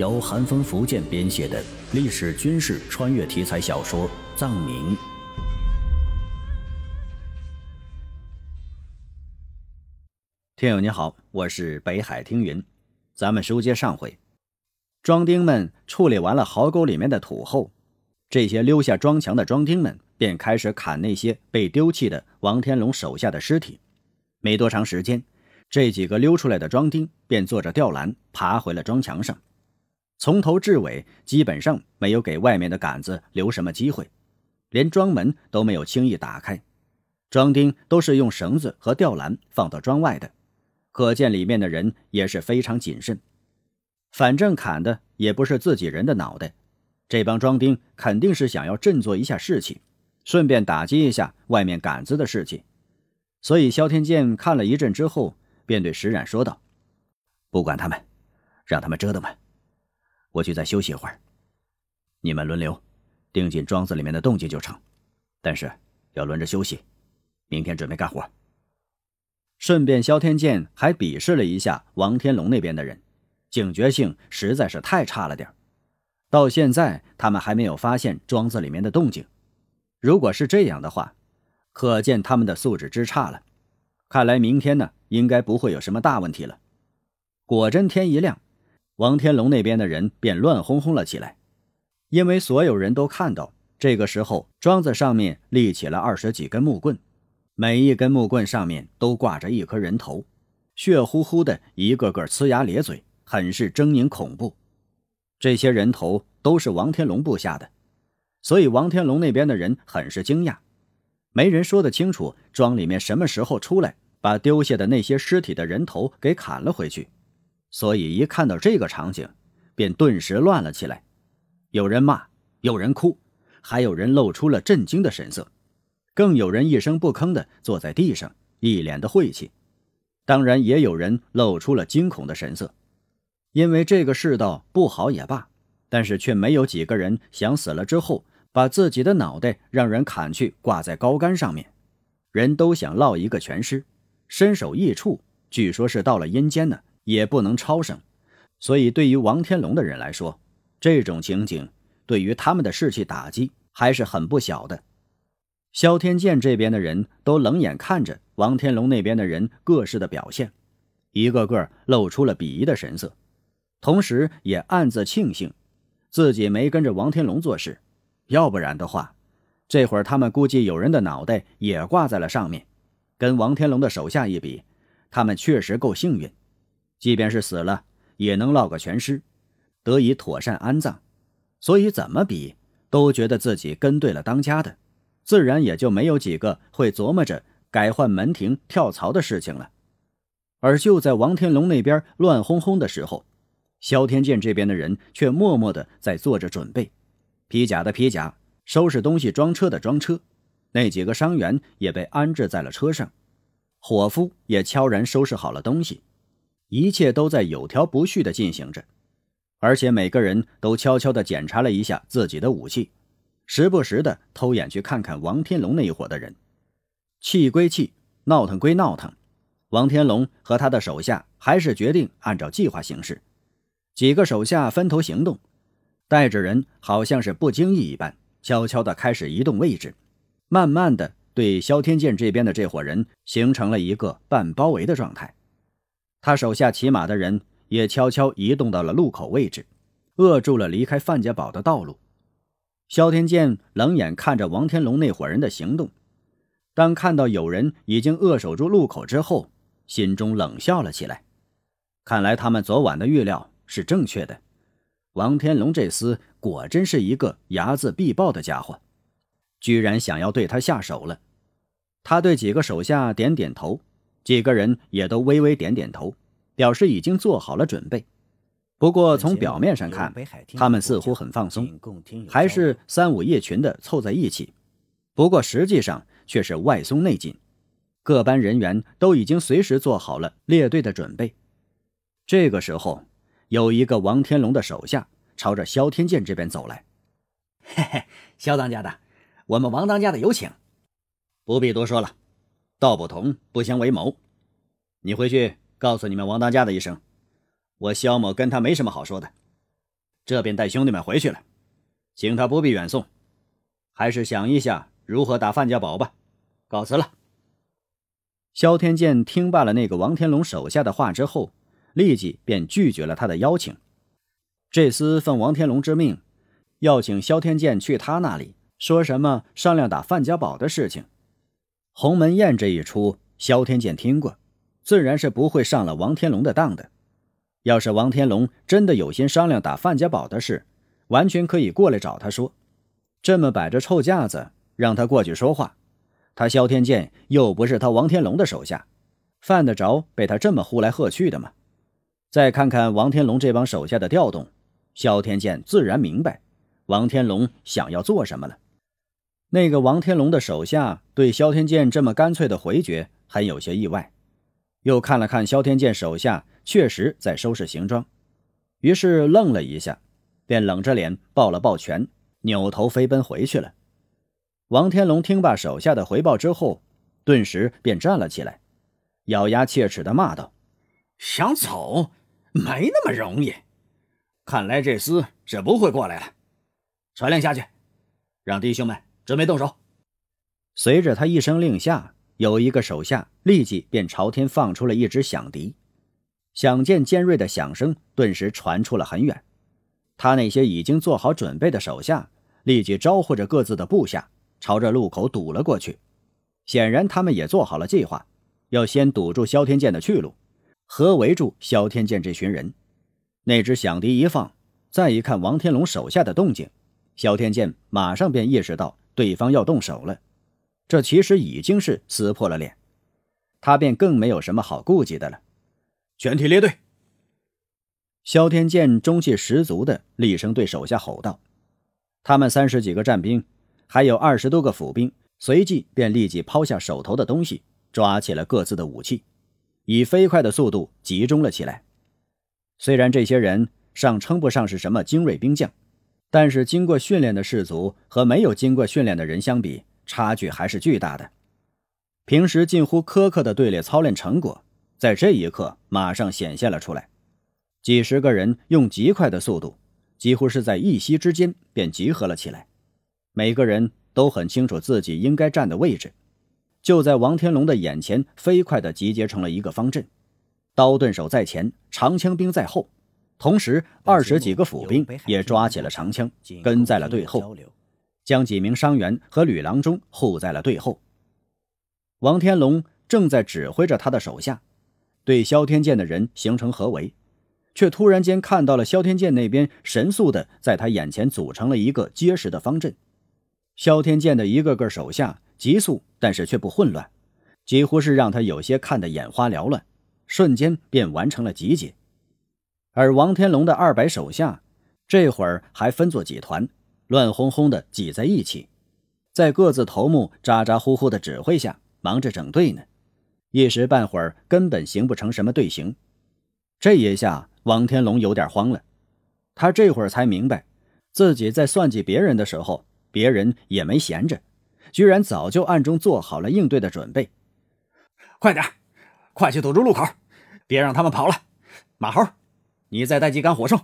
由寒风福建编写的历史军事穿越题材小说《藏民》。听友你好，我是北海听云。咱们书接上回，庄丁们处理完了壕沟里面的土后，这些溜下庄墙的庄丁们便开始砍那些被丢弃的王天龙手下的尸体。没多长时间。这几个溜出来的庄丁便坐着吊篮爬回了庄墙上，从头至尾基本上没有给外面的杆子留什么机会，连庄门都没有轻易打开。庄丁都是用绳子和吊篮放到庄外的，可见里面的人也是非常谨慎。反正砍的也不是自己人的脑袋，这帮庄丁肯定是想要振作一下士气，顺便打击一下外面杆子的士气。所以萧天剑看了一阵之后。便对石冉说道：“不管他们，让他们折腾吧，我去再休息一会儿。你们轮流盯紧庄子里面的动静就成，但是要轮着休息，明天准备干活。”顺便，萧天剑还鄙视了一下王天龙那边的人，警觉性实在是太差了点到现在，他们还没有发现庄子里面的动静。如果是这样的话，可见他们的素质之差了。看来明天呢，应该不会有什么大问题了。果真，天一亮，王天龙那边的人便乱哄哄了起来，因为所有人都看到，这个时候庄子上面立起了二十几根木棍，每一根木棍上面都挂着一颗人头，血乎乎的，一个个呲牙咧嘴，很是狰狞恐怖。这些人头都是王天龙部下的，所以王天龙那边的人很是惊讶。没人说得清楚庄里面什么时候出来把丢下的那些尸体的人头给砍了回去，所以一看到这个场景，便顿时乱了起来。有人骂，有人哭，还有人露出了震惊的神色，更有人一声不吭的坐在地上，一脸的晦气。当然，也有人露出了惊恐的神色，因为这个世道不好也罢，但是却没有几个人想死了之后。把自己的脑袋让人砍去，挂在高杆上面，人都想落一个全尸，身首异处。据说是到了阴间呢，也不能超生。所以对于王天龙的人来说，这种情景对于他们的士气打击还是很不小的。萧天剑这边的人都冷眼看着王天龙那边的人各式的表现，一个个露出了鄙夷的神色，同时也暗自庆幸自己没跟着王天龙做事。要不然的话，这会儿他们估计有人的脑袋也挂在了上面。跟王天龙的手下一比，他们确实够幸运，即便是死了，也能落个全尸，得以妥善安葬。所以怎么比，都觉得自己跟对了当家的，自然也就没有几个会琢磨着改换门庭、跳槽的事情了。而就在王天龙那边乱哄哄的时候，萧天剑这边的人却默默的在做着准备。披甲的披甲，收拾东西装车的装车，那几个伤员也被安置在了车上，伙夫也悄然收拾好了东西，一切都在有条不紊的进行着，而且每个人都悄悄地检查了一下自己的武器，时不时的偷眼去看看王天龙那一伙的人。气归气，闹腾归闹腾，王天龙和他的手下还是决定按照计划行事，几个手下分头行动。带着人，好像是不经意一般，悄悄地开始移动位置，慢慢的对萧天剑这边的这伙人形成了一个半包围的状态。他手下骑马的人也悄悄移动到了路口位置，扼住了离开范家堡的道路。萧天剑冷眼看着王天龙那伙人的行动，当看到有人已经扼守住路口之后，心中冷笑了起来。看来他们昨晚的预料是正确的。王天龙这厮果真是一个睚眦必报的家伙，居然想要对他下手了。他对几个手下点点头，几个人也都微微点点头，表示已经做好了准备。不过从表面上看，他们似乎很放松，还是三五一群的凑在一起。不过实际上却是外松内紧，各班人员都已经随时做好了列队的准备。这个时候。有一个王天龙的手下朝着萧天剑这边走来，嘿嘿，萧当家的，我们王当家的有请。不必多说了，道不同不相为谋。你回去告诉你们王当家的一声，我萧某跟他没什么好说的，这便带兄弟们回去了，请他不必远送，还是想一下如何打范家堡吧。告辞了。萧天剑听罢了那个王天龙手下的话之后，立即便拒绝了他的邀请。这厮奉王天龙之命，要请萧天剑去他那里，说什么商量打范家堡的事情。鸿门宴这一出，萧天剑听过，自然是不会上了王天龙的当的。要是王天龙真的有心商量打范家堡的事，完全可以过来找他说。这么摆着臭架子，让他过去说话，他萧天剑又不是他王天龙的手下，犯得着被他这么呼来喝去的吗？再看看王天龙这帮手下的调动，萧天剑自然明白王天龙想要做什么了。那个王天龙的手下对萧天剑这么干脆的回绝，很有些意外。又看了看萧天剑手下。确实在收拾行装，于是愣了一下，便冷着脸抱了抱拳，扭头飞奔回去了。王天龙听罢手下的回报之后，顿时便站了起来，咬牙切齿的骂道：“想走，没那么容易！看来这厮是不会过来了。传令下去，让弟兄们准备动手。”随着他一声令下，有一个手下立即便朝天放出了一支响笛。响箭尖锐的响声顿时传出了很远，他那些已经做好准备的手下立即招呼着各自的部下，朝着路口堵了过去。显然，他们也做好了计划，要先堵住萧天剑的去路，合围住萧天剑这群人。那只响笛一放，再一看王天龙手下的动静，萧天剑马上便意识到对方要动手了。这其实已经是撕破了脸，他便更没有什么好顾忌的了。全体列队！萧天剑中气十足的厉声对手下吼道：“他们三十几个战兵，还有二十多个府兵，随即便立即抛下手头的东西，抓起了各自的武器，以飞快的速度集中了起来。虽然这些人尚称不上是什么精锐兵将，但是经过训练的士卒和没有经过训练的人相比，差距还是巨大的。平时近乎苛刻的队列操练成果。”在这一刻，马上显现了出来。几十个人用极快的速度，几乎是在一息之间便集合了起来。每个人都很清楚自己应该站的位置，就在王天龙的眼前，飞快地集结成了一个方阵。刀盾手在前，长枪兵在后，同时二十几个府兵也抓起了长枪，跟在了队后，将几名伤员和吕郎中护在了队后。王天龙正在指挥着他的手下。对萧天剑的人形成合围，却突然间看到了萧天剑那边神速的在他眼前组成了一个结实的方阵。萧天剑的一个个手下急速，但是却不混乱，几乎是让他有些看得眼花缭乱，瞬间便完成了集结。而王天龙的二百手下这会儿还分作几团，乱哄哄的挤在一起，在各自头目咋咋呼呼的指挥下，忙着整队呢。一时半会儿根本形不成什么队形，这一下王天龙有点慌了。他这会儿才明白，自己在算计别人的时候，别人也没闲着，居然早就暗中做好了应对的准备。快点，快去堵住路口，别让他们跑了。马猴，你再带几杆火铳，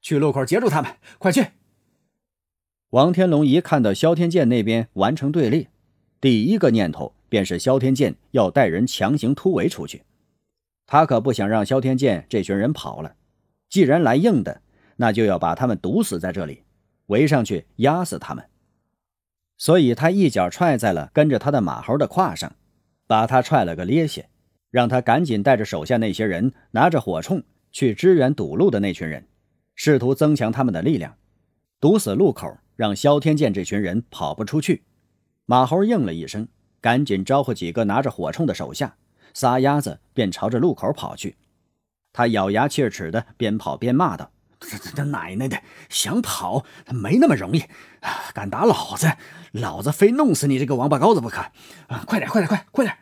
去路口截住他们，快去！王天龙一看到萧天剑那边完成队列，第一个念头。便是萧天剑要带人强行突围出去，他可不想让萧天剑这群人跑了。既然来硬的，那就要把他们堵死在这里，围上去压死他们。所以他一脚踹在了跟着他的马猴的胯上，把他踹了个趔趄，让他赶紧带着手下那些人拿着火铳去支援堵路的那群人，试图增强他们的力量，堵死路口，让萧天剑这群人跑不出去。马猴应了一声。赶紧招呼几个拿着火铳的手下，撒丫子便朝着路口跑去。他咬牙切齿的边跑边骂道：“这这奶奶的，想跑没那么容易！敢打老子，老子非弄死你这个王八羔子不可！啊，快点，快点，快快点！”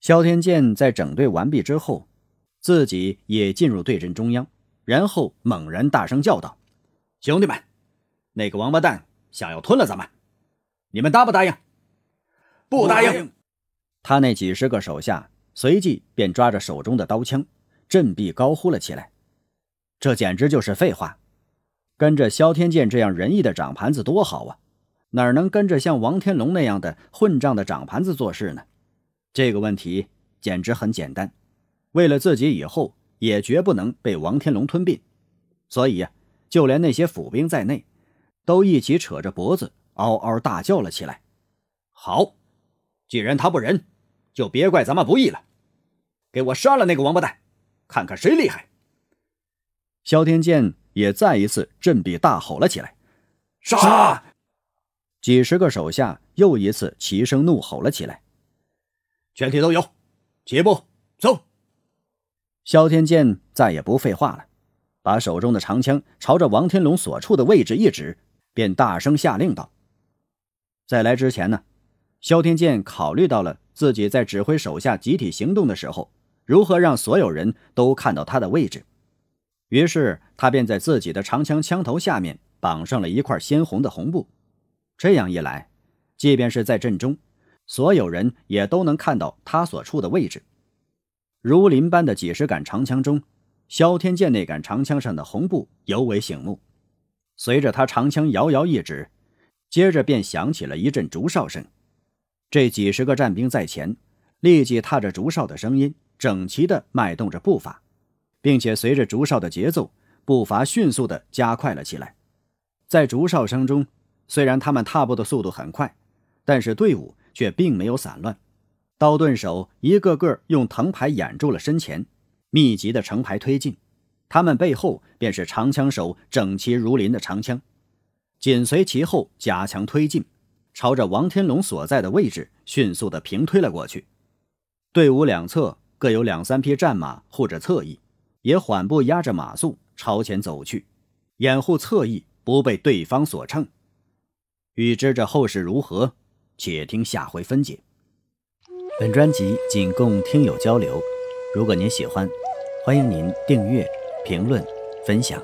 萧天剑在整队完毕之后，自己也进入对阵中央，然后猛然大声叫道：“兄弟们，那个王八蛋想要吞了咱们，你们答不答应？”不答应！他那几十个手下随即便抓着手中的刀枪，振臂高呼了起来。这简直就是废话。跟着萧天剑这样仁义的掌盘子多好啊，哪能跟着像王天龙那样的混账的掌盘子做事呢？这个问题简直很简单。为了自己以后也绝不能被王天龙吞并，所以呀，就连那些府兵在内，都一起扯着脖子嗷嗷大叫了起来。好，既然他不仁，就别怪咱们不义了。给我杀了那个王八蛋，看看谁厉害！萧天剑也再一次振臂大吼了起来：“杀！”几十个手下又一次齐声怒吼了起来：“全体都有，起步，走！”萧天剑再也不废话了，把手中的长枪朝着王天龙所处的位置一指，便大声下令道：“在来之前呢，萧天剑考虑到了自己在指挥手下集体行动的时候，如何让所有人都看到他的位置。于是他便在自己的长枪枪头下面绑上了一块鲜红的红布。这样一来，即便是在阵中，所有人也都能看到他所处的位置。”如林般的几十杆长枪中，萧天剑那杆长枪上的红布尤为醒目。随着他长枪遥遥一指，接着便响起了一阵竹哨声。这几十个战兵在前，立即踏着竹哨的声音，整齐地迈动着步伐，并且随着竹哨的节奏，步伐迅速地加快了起来。在竹哨声中，虽然他们踏步的速度很快，但是队伍却并没有散乱。刀盾手一个个用藤牌掩住了身前，密集的成排推进，他们背后便是长枪手整齐如林的长枪，紧随其后加强推进，朝着王天龙所在的位置迅速的平推了过去。队伍两侧各有两三匹战马护着侧翼，也缓步压着马速朝前走去，掩护侧翼不被对方所乘。欲知这后事如何，且听下回分解。本专辑仅供听友交流，如果您喜欢，欢迎您订阅、评论、分享。